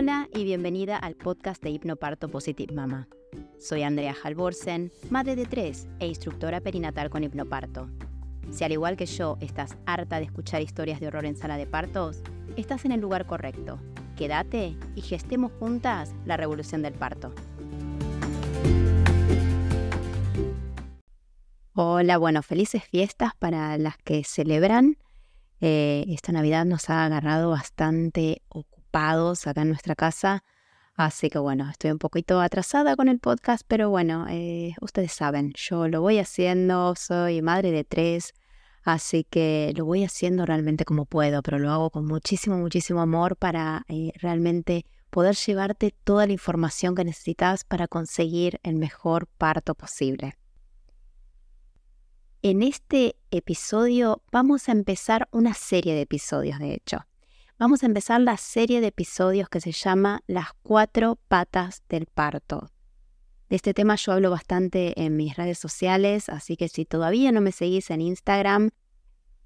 Hola y bienvenida al podcast de Hipnoparto Positive Mama. Soy Andrea Halvorsen, madre de tres e instructora perinatal con hipnoparto. Si al igual que yo estás harta de escuchar historias de horror en sala de partos, estás en el lugar correcto. Quédate y gestemos juntas la revolución del parto. Hola, bueno, felices fiestas para las que celebran. Eh, esta Navidad nos ha agarrado bastante ocupados acá en nuestra casa. Así que bueno, estoy un poquito atrasada con el podcast, pero bueno, eh, ustedes saben, yo lo voy haciendo, soy madre de tres, así que lo voy haciendo realmente como puedo, pero lo hago con muchísimo, muchísimo amor para eh, realmente poder llevarte toda la información que necesitas para conseguir el mejor parto posible. En este episodio vamos a empezar una serie de episodios, de hecho. Vamos a empezar la serie de episodios que se llama Las cuatro patas del parto. De este tema yo hablo bastante en mis redes sociales, así que si todavía no me seguís en Instagram,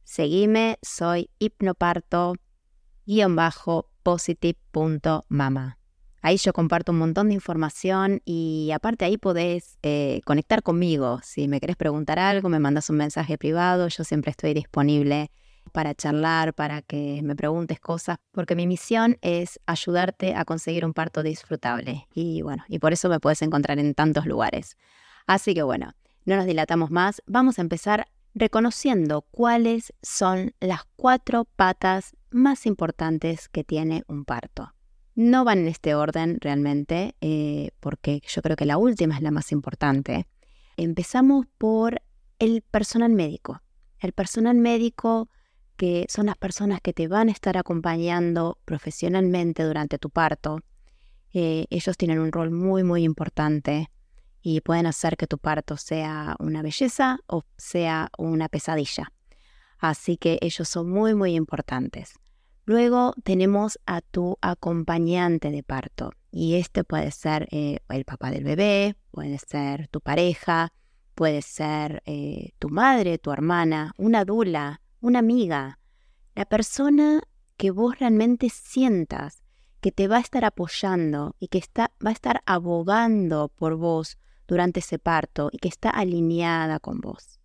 seguime, soy hipnoparto-positive.mama. Ahí yo comparto un montón de información y aparte ahí podés eh, conectar conmigo. Si me querés preguntar algo, me mandas un mensaje privado, yo siempre estoy disponible para charlar, para que me preguntes cosas, porque mi misión es ayudarte a conseguir un parto disfrutable. Y bueno, y por eso me puedes encontrar en tantos lugares. Así que bueno, no nos dilatamos más, vamos a empezar reconociendo cuáles son las cuatro patas más importantes que tiene un parto. No van en este orden realmente, eh, porque yo creo que la última es la más importante. Empezamos por el personal médico. El personal médico son las personas que te van a estar acompañando profesionalmente durante tu parto. Eh, ellos tienen un rol muy, muy importante y pueden hacer que tu parto sea una belleza o sea una pesadilla. Así que ellos son muy, muy importantes. Luego tenemos a tu acompañante de parto y este puede ser eh, el papá del bebé, puede ser tu pareja, puede ser eh, tu madre, tu hermana, una dula, una amiga, la persona que vos realmente sientas que te va a estar apoyando y que está, va a estar abogando por vos durante ese parto y que está alineada con vos.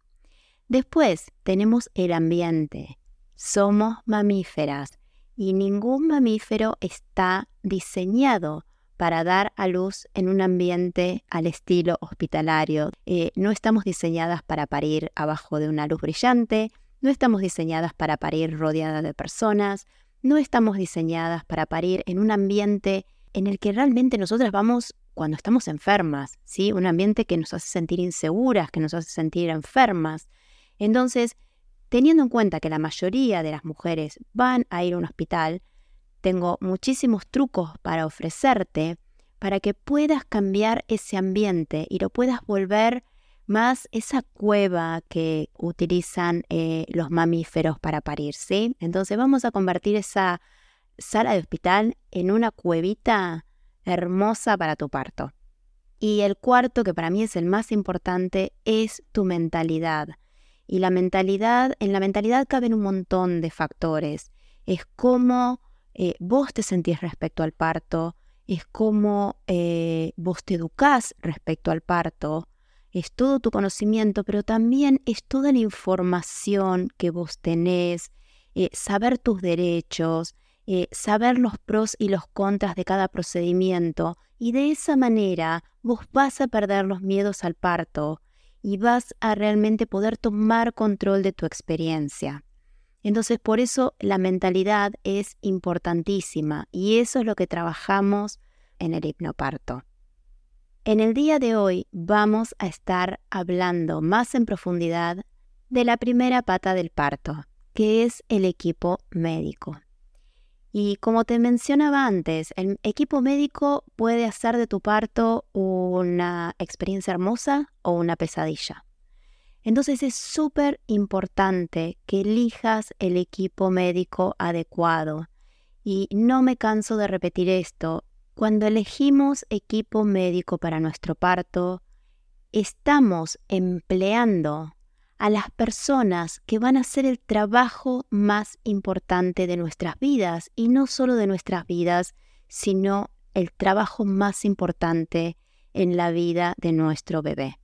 Después tenemos el ambiente. Somos mamíferas y ningún mamífero está diseñado para dar a luz en un ambiente al estilo hospitalario. Eh, no estamos diseñadas para parir abajo de una luz brillante, no estamos diseñadas para parir rodeadas de personas, no estamos diseñadas para parir en un ambiente en el que realmente nosotras vamos cuando estamos enfermas, ¿sí? Un ambiente que nos hace sentir inseguras, que nos hace sentir enfermas. Entonces, Teniendo en cuenta que la mayoría de las mujeres van a ir a un hospital, tengo muchísimos trucos para ofrecerte para que puedas cambiar ese ambiente y lo puedas volver más esa cueva que utilizan eh, los mamíferos para parir, ¿sí? Entonces vamos a convertir esa sala de hospital en una cuevita hermosa para tu parto. Y el cuarto, que para mí es el más importante, es tu mentalidad. Y la mentalidad, en la mentalidad caben un montón de factores. Es cómo eh, vos te sentís respecto al parto, es cómo eh, vos te educás respecto al parto, es todo tu conocimiento, pero también es toda la información que vos tenés, eh, saber tus derechos, saber los pros y los contras de cada procedimiento, y de esa manera vos vas a perder los miedos al parto, y vas a realmente poder tomar control de tu experiencia. Entonces, por eso la mentalidad es importantísima y eso es lo que trabajamos en el hipnoparto. En el día de hoy vamos a estar hablando más en profundidad de la primera pata del parto, que es el equipo médico. Y como te mencionaba antes, el equipo médico puede hacer de tu parto una experiencia hermosa o una pesadilla. Entonces es súper importante que elijas el equipo médico adecuado. Y no me canso de repetir esto, cuando elegimos equipo médico para nuestro parto, estamos empleando a las personas que van a hacer el trabajo más importante de nuestras vidas y no solo de nuestras vidas, sino el trabajo más importante en la vida de nuestro bebé.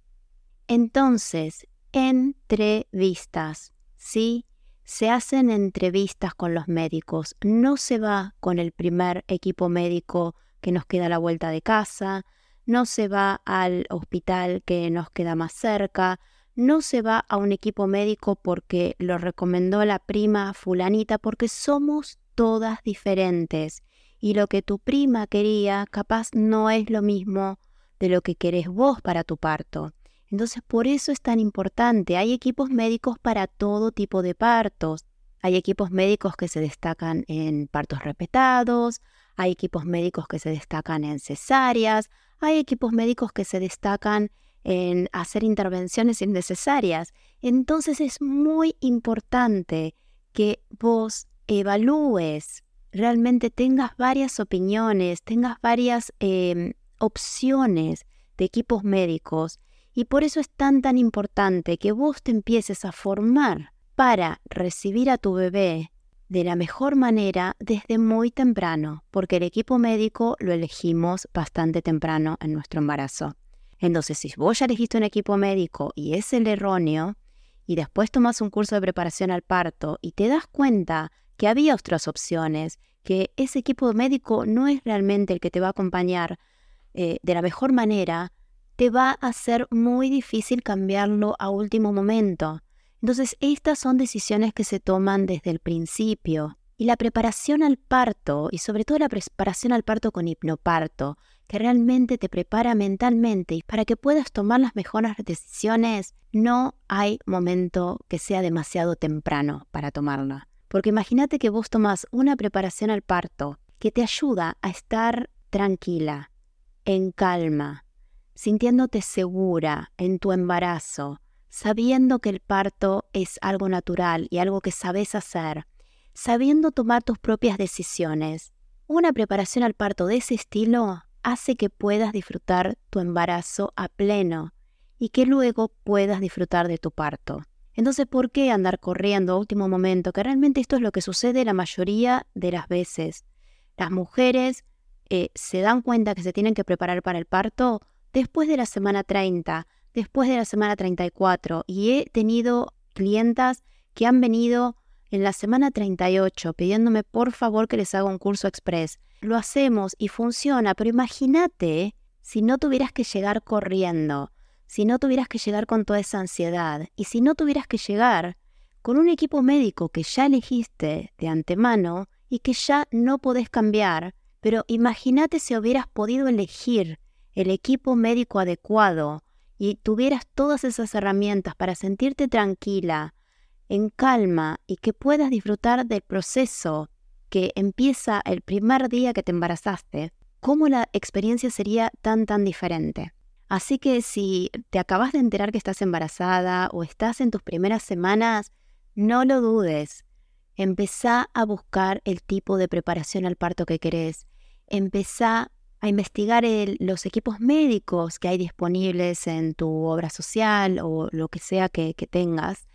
Entonces, entrevistas, ¿sí? Se hacen entrevistas con los médicos, no se va con el primer equipo médico que nos queda la vuelta de casa, no se va al hospital que nos queda más cerca, no se va a un equipo médico porque lo recomendó la prima fulanita, porque somos todas diferentes y lo que tu prima quería capaz no es lo mismo de lo que querés vos para tu parto. Entonces por eso es tan importante. Hay equipos médicos para todo tipo de partos. Hay equipos médicos que se destacan en partos respetados, hay equipos médicos que se destacan en cesáreas, hay equipos médicos que se destacan en hacer intervenciones innecesarias. Entonces es muy importante que vos evalúes, realmente tengas varias opiniones, tengas varias em, opciones de equipos médicos y por eso es tan tan importante que vos te empieces a formar para recibir a tu bebé de la mejor manera desde muy temprano, porque el equipo médico lo elegimos bastante temprano en nuestro embarazo. Entonces, si vos ya elegiste un equipo médico y es el erróneo, y después tomas un curso de preparación al parto y te das cuenta que había otras opciones, que ese equipo médico no es realmente el que te va a acompañar eh, de la mejor manera, te va a ser muy difícil cambiarlo a último momento. Entonces, estas son decisiones que se toman desde el principio. Y la preparación al parto, y sobre todo la preparación al parto con hipnoparto, que realmente te prepara mentalmente y para que puedas tomar las mejores decisiones, no hay momento que sea demasiado temprano para tomarla. Porque imagínate que vos tomas una preparación al parto que te ayuda a estar tranquila, en calma, sintiéndote segura en tu embarazo, sabiendo que el parto es algo natural y algo que sabes hacer, sabiendo tomar tus propias decisiones. Una preparación al parto de ese estilo hace que puedas disfrutar tu embarazo a pleno y que luego puedas disfrutar de tu parto. Entonces, ¿por qué andar corriendo a último momento? Que realmente esto es lo que sucede la mayoría de las veces. Las mujeres eh, se dan cuenta que se tienen que preparar para el parto después de la semana 30, después de la semana 34 y he tenido clientas que han venido en la semana 38 pidiéndome por favor que les haga un curso express. Lo hacemos y funciona, pero imagínate si no tuvieras que llegar corriendo, si no tuvieras que llegar con toda esa ansiedad y si no tuvieras que llegar con un equipo médico que ya elegiste de antemano y que ya no podés cambiar, pero imagínate si hubieras podido elegir el equipo médico adecuado y tuvieras todas esas herramientas para sentirte tranquila, en calma y que puedas disfrutar del proceso que empieza el primer día que te embarazaste, cómo la experiencia sería tan tan diferente. Así que si te acabas de enterar que estás embarazada o estás en tus primeras semanas, no lo dudes. Empezá a buscar el tipo de preparación al parto que querés. Empezá a investigar los equipos médicos que hay disponibles en tu obra social o lo que sea que, tengas,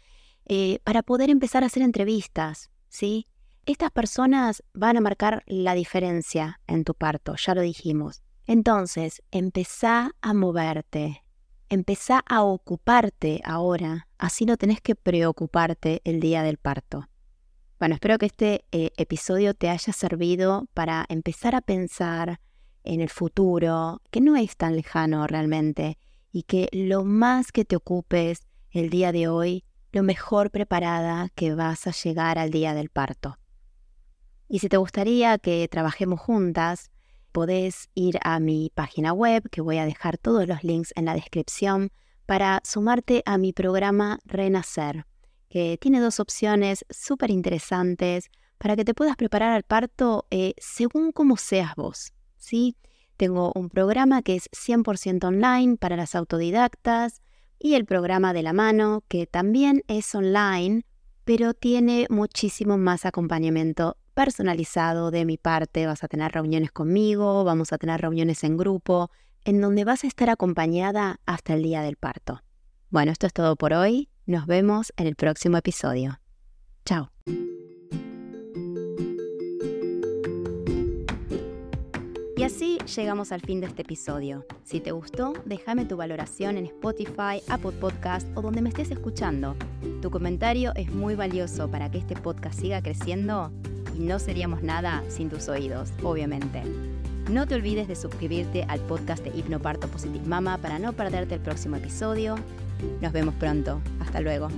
eh, para poder empezar a hacer entrevistas, ¿sí? Estas personas van a marcar la diferencia en tu parto, ya lo dijimos. Entonces, empezá a moverte, empezá a ocuparte ahora, así no tenés que preocuparte el día del parto. Bueno, espero que este eh, episodio te haya servido para empezar a pensar en el futuro, que no es tan lejano realmente, y que lo más que te ocupes el día de hoy, lo mejor preparada que vas a llegar al día del parto. Y si te gustaría que trabajemos juntas, podés ir a mi página web, que voy a dejar todos los links en la descripción, para sumarte a mi programa Renacer, que tiene dos opciones súper interesantes para que te puedas preparar al parto eh, según cómo seas vos. ¿Sí? Tengo un programa que es 100% online para las autodidactas y el programa de la mano que también es online, pero tiene muchísimo más acompañamiento personalizado de mi parte. Vas a tener reuniones conmigo, vamos a tener reuniones en grupo, en donde vas a estar acompañada hasta el día del parto. Bueno, esto es todo por hoy. Nos vemos en el próximo episodio. Chao. Así llegamos al fin de este episodio. Si te gustó, déjame tu valoración en Spotify, Apple Podcast o donde me estés escuchando. Tu comentario es muy valioso para que este podcast siga creciendo y no seríamos nada sin tus oídos, obviamente. No te olvides de suscribirte al podcast de Hipnoparto Positive Mama para no perderte el próximo episodio. Nos vemos pronto. Hasta luego.